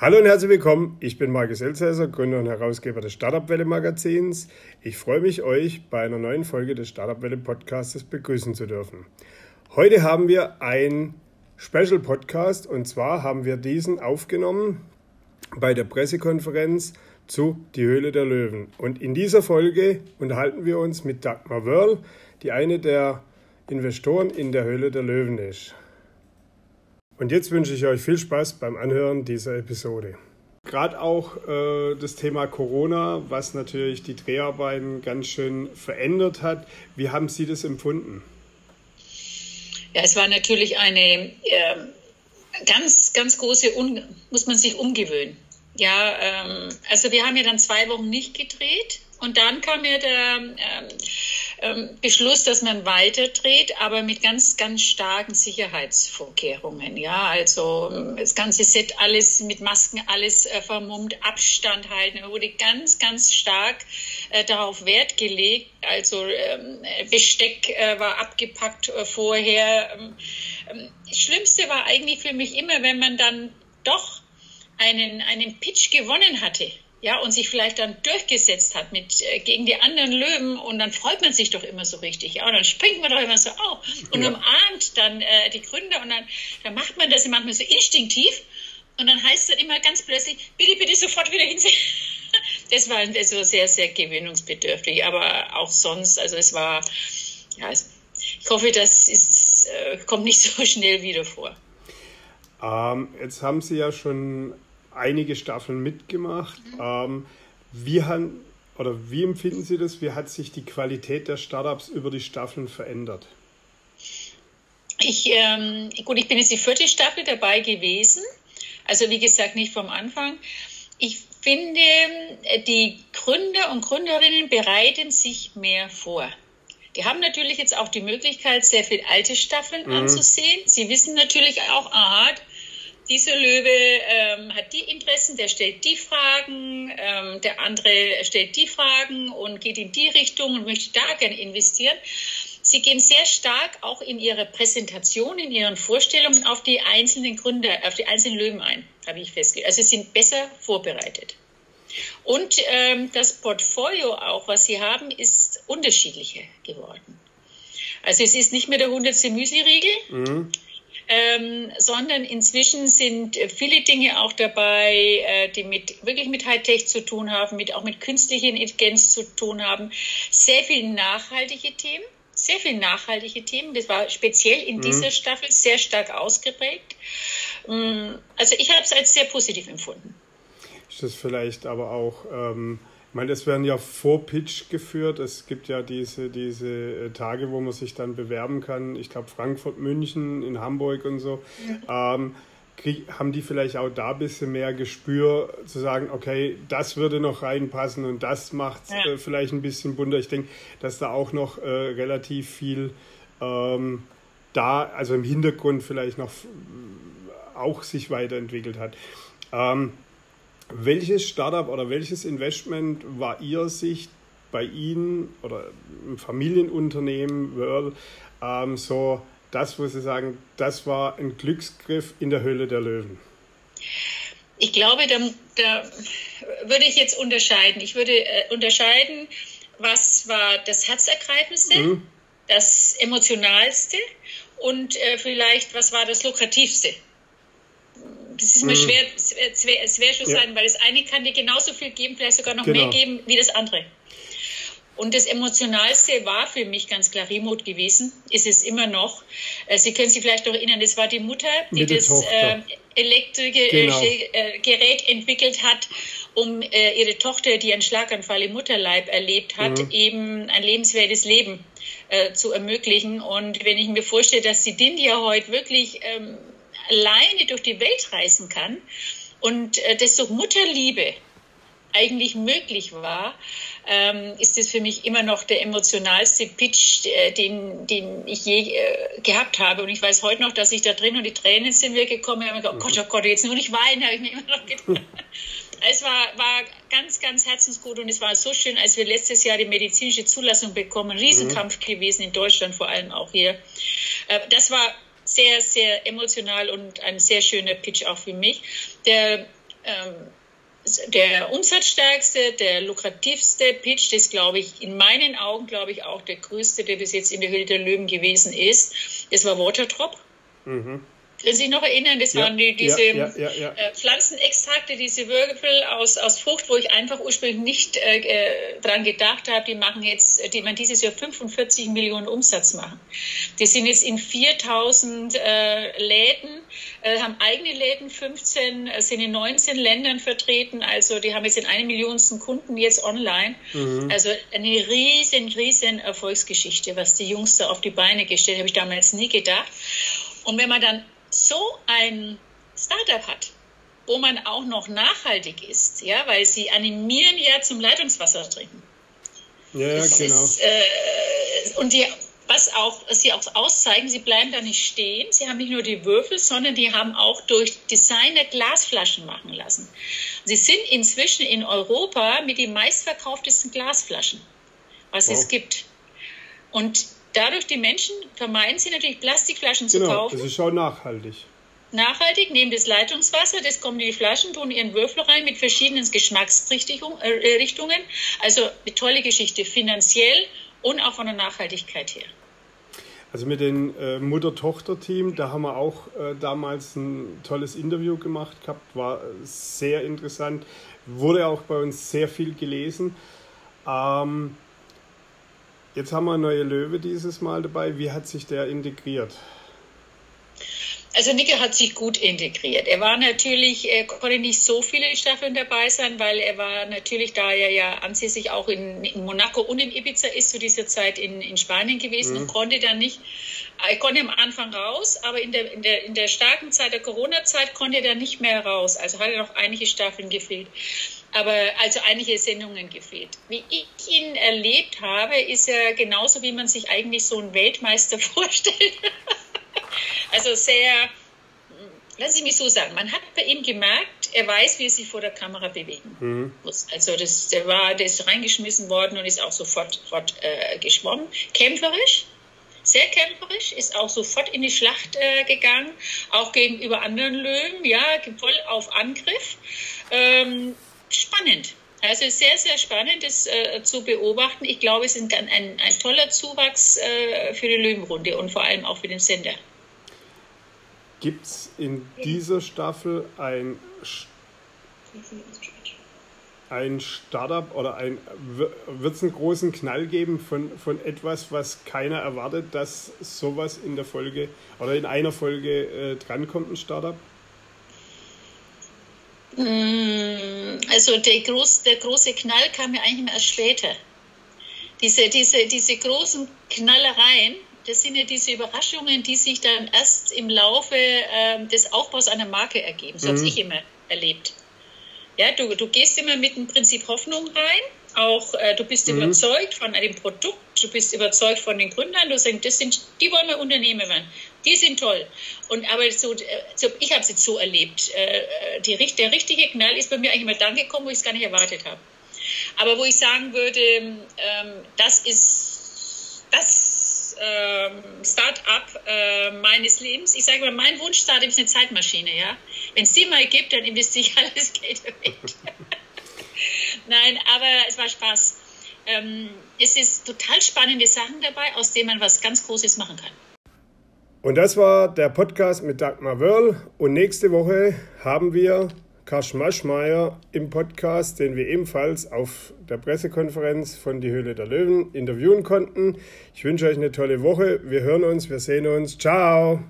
Hallo und herzlich willkommen. Ich bin Markus Elsässer, Gründer und Herausgeber des Startup Welle Magazins. Ich freue mich, euch bei einer neuen Folge des Startup Welle Podcasts begrüßen zu dürfen. Heute haben wir ein Special Podcast und zwar haben wir diesen aufgenommen bei der Pressekonferenz zu Die Höhle der Löwen. Und in dieser Folge unterhalten wir uns mit Dagmar Wörl, die eine der Investoren in der Höhle der Löwen ist. Und jetzt wünsche ich euch viel Spaß beim Anhören dieser Episode. Gerade auch äh, das Thema Corona, was natürlich die Dreharbeiten ganz schön verändert hat. Wie haben Sie das empfunden? Ja, es war natürlich eine äh, ganz, ganz große, Un muss man sich umgewöhnen. Ja, ähm, also wir haben ja dann zwei Wochen nicht gedreht und dann kam ja der ähm, ähm, Beschluss, dass man weiterdreht, aber mit ganz, ganz starken Sicherheitsvorkehrungen. Ja, also ähm, das ganze Set, alles mit Masken, alles äh, vermummt, Abstand halten. Wurde ganz, ganz stark äh, darauf Wert gelegt. Also ähm, Besteck äh, war abgepackt äh, vorher. Ähm, ähm, das Schlimmste war eigentlich für mich immer, wenn man dann doch einen, einen Pitch gewonnen hatte ja, und sich vielleicht dann durchgesetzt hat mit äh, gegen die anderen Löwen und dann freut man sich doch immer so richtig, ja, und dann springt man doch immer so auf und ja. umarmt dann äh, die Gründer und dann, dann macht man das manchmal so instinktiv und dann heißt es dann immer ganz plötzlich, bitte, bitte sofort wieder hinsetzen. Das war, das war sehr, sehr gewöhnungsbedürftig, aber auch sonst, also es war, ja, ich hoffe, das ist, äh, kommt nicht so schnell wieder vor. Ähm, jetzt haben Sie ja schon einige Staffeln mitgemacht. Mhm. Ähm, wie, haben, oder wie empfinden Sie das? Wie hat sich die Qualität der Startups über die Staffeln verändert? Ich, ähm, gut, ich bin jetzt die vierte Staffel dabei gewesen. Also wie gesagt, nicht vom Anfang. Ich finde, die Gründer und Gründerinnen bereiten sich mehr vor. Die haben natürlich jetzt auch die Möglichkeit, sehr viel alte Staffeln mhm. anzusehen. Sie wissen natürlich auch, aha, dieser Löwe ähm, hat die Interessen, der stellt die Fragen, ähm, der andere stellt die Fragen und geht in die Richtung und möchte da gerne investieren. Sie gehen sehr stark auch in ihrer Präsentation, in ihren Vorstellungen auf die einzelnen Gründer, auf die einzelnen Löwen ein, habe ich festgestellt. Also sie sind besser vorbereitet. Und ähm, das Portfolio auch, was sie haben, ist unterschiedlicher geworden. Also es ist nicht mehr der hundertste Müsli-Riegel, mhm ähm, sondern inzwischen sind äh, viele Dinge auch dabei, äh, die mit, wirklich mit Hightech zu tun haben, mit, auch mit künstlicher Intelligenz zu tun haben. Sehr viele nachhaltige Themen, sehr viele nachhaltige Themen. Das war speziell in mhm. dieser Staffel sehr stark ausgeprägt. Mm, also ich habe es als sehr positiv empfunden. Ist das vielleicht aber auch... Ähm ich meine, es werden ja vor Pitch geführt. Es gibt ja diese, diese äh, Tage, wo man sich dann bewerben kann. Ich glaube, Frankfurt, München, in Hamburg und so. Ja. Ähm, haben die vielleicht auch da ein bisschen mehr Gespür, zu sagen, okay, das würde noch reinpassen und das macht ja. äh, vielleicht ein bisschen bunter. Ich denke, dass da auch noch äh, relativ viel ähm, da, also im Hintergrund vielleicht noch auch sich weiterentwickelt hat. Ähm, welches Startup oder welches Investment war Ihrer Sicht bei Ihnen oder im Familienunternehmen World ähm, so das, wo Sie sagen, das war ein Glücksgriff in der Höhle der Löwen? Ich glaube, da, da würde ich jetzt unterscheiden. Ich würde äh, unterscheiden, was war das Herzergreifendste, mhm. das Emotionalste und äh, vielleicht, was war das Lukrativste das ist mir mhm. schwer, es wäre schwer schon ja. sein, weil das eine kann dir genauso viel geben, vielleicht sogar noch genau. mehr geben wie das andere. Und das Emotionalste war für mich ganz klar Remote gewesen, ist es immer noch. Äh, Sie können sich vielleicht noch erinnern, das war die Mutter, die Mit das äh, elektrische genau. äh, Gerät entwickelt hat, um äh, ihre Tochter, die einen Schlaganfall im Mutterleib erlebt hat, mhm. eben ein lebenswertes Leben äh, zu ermöglichen. Und wenn ich mir vorstelle, dass die Dindia heute wirklich ähm, alleine durch die Welt reisen kann und äh, das durch Mutterliebe eigentlich möglich war, ähm, ist es für mich immer noch der emotionalste Pitch, äh, den, den ich je äh, gehabt habe. Und ich weiß heute noch, dass ich da drin und die Tränen sind mir gekommen. Ich habe gedacht, oh Gott, oh Gott, jetzt nur nicht weinen, habe ich mir immer noch gedacht. es war, war ganz, ganz herzensgut und es war so schön, als wir letztes Jahr die medizinische Zulassung bekommen. Riesenkampf mhm. gewesen in Deutschland, vor allem auch hier. Äh, das war sehr, sehr emotional und ein sehr schöner Pitch auch für mich. Der ähm, der umsatzstärkste, der lukrativste Pitch, das glaube ich, in meinen Augen, glaube ich, auch der größte, der bis jetzt in der Höhle der Löwen gewesen ist, das war Waterdrop. Mhm. Können Sie sich noch erinnern, das ja, waren die, diese ja, ja, äh, Pflanzenextrakte, diese Würfel aus, aus Frucht, wo ich einfach ursprünglich nicht äh, äh dran gedacht habe, die machen jetzt, die man dieses Jahr 45 Millionen Umsatz machen. Die sind jetzt in 4000 äh, Läden, äh, haben eigene Läden, 15, äh, sind in 19 Ländern vertreten, also die haben jetzt in eine Millionsten Kunden jetzt online. Mhm. Also eine riesen, riesen Erfolgsgeschichte, was die Jungs da auf die Beine gestellt haben, habe ich damals nie gedacht. Und wenn man dann so ein Startup hat, wo man auch noch nachhaltig ist, ja, weil sie animieren ja zum Leitungswasser trinken. Ja, das genau. Ist, äh, und die, was auch, was sie auch auszeigen, sie bleiben da nicht stehen. Sie haben nicht nur die Würfel, sondern die haben auch durch Designer Glasflaschen machen lassen. Sie sind inzwischen in Europa mit den meistverkauftesten Glasflaschen, was wow. es gibt. Und dadurch die Menschen vermeiden sie natürlich Plastikflaschen genau, zu kaufen. Das ist auch nachhaltig. Nachhaltig nehmen das Leitungswasser, das kommen in die Flaschen, tun ihren Würfel rein mit verschiedenen Geschmacksrichtungen. Äh, also eine tolle Geschichte, finanziell und auch von der Nachhaltigkeit her. Also mit dem äh, Mutter-Tochter-Team, da haben wir auch äh, damals ein tolles Interview gemacht gehabt, war sehr interessant, wurde auch bei uns sehr viel gelesen. Ähm, Jetzt haben wir einen neuen Löwe dieses Mal dabei. Wie hat sich der integriert? Also Nicke hat sich gut integriert. Er war natürlich, er konnte nicht so viele Staffeln dabei sein, weil er war natürlich, da er ja ansässig auch in, in Monaco und in Ibiza ist, zu dieser Zeit in, in Spanien gewesen mhm. und konnte dann nicht, er konnte am Anfang raus, aber in der, in der, in der starken Zeit der Corona-Zeit konnte er dann nicht mehr raus. Also hat er noch einige Staffeln gefehlt aber also einige Sendungen gefehlt. Wie ich ihn erlebt habe, ist er genauso, wie man sich eigentlich so einen Weltmeister vorstellt. also sehr, lassen Sie mich so sagen, man hat bei ihm gemerkt, er weiß, wie er sich vor der Kamera bewegen mhm. muss. Also das, der war, der ist reingeschmissen worden und ist auch sofort, sofort äh, geschwommen. Kämpferisch, sehr kämpferisch, ist auch sofort in die Schlacht äh, gegangen, auch gegenüber anderen Löwen, ja, voll auf Angriff. Ähm, spannend. Also sehr, sehr spannend, das äh, zu beobachten. Ich glaube, es ist ein, ein, ein toller Zuwachs äh, für die Löwenrunde und vor allem auch für den Sender. Gibt es in dieser Staffel ein, ein Startup oder ein, wird es einen großen Knall geben von, von etwas, was keiner erwartet, dass sowas in der Folge oder in einer Folge äh, drankommt, ein Startup? Mm, also der, groß, der große Knall kam ja eigentlich erst später. Diese, diese, diese großen Knallereien, das sind ja diese Überraschungen, die sich dann erst im Laufe äh, des Aufbaus einer Marke ergeben. So mhm. habe ich immer erlebt. Ja, du, du gehst immer mit dem Prinzip Hoffnung rein. Auch äh, du bist mhm. überzeugt von einem Produkt, du bist überzeugt von den Gründern. Du sagst, das sind, die wollen wir Unternehmer werden. Die sind toll. Und aber so, so ich habe es jetzt so erlebt. Äh, die, der richtige Knall ist bei mir eigentlich mal dann gekommen, wo ich es gar nicht erwartet habe. Aber wo ich sagen würde, ähm, das ist das ähm, Start-up äh, meines Lebens. Ich sage mal, mein Wunsch-Startup ist eine Zeitmaschine. Ja? Wenn es die mal gibt, dann investiere ich alles Geld weg. Nein, aber es war Spaß. Ähm, es ist total spannende Sachen dabei, aus denen man was ganz Großes machen kann. Und das war der Podcast mit Dagmar Wörl. Und nächste Woche haben wir Karl Maschmeyer im Podcast, den wir ebenfalls auf der Pressekonferenz von Die Höhle der Löwen interviewen konnten. Ich wünsche euch eine tolle Woche. Wir hören uns, wir sehen uns. Ciao.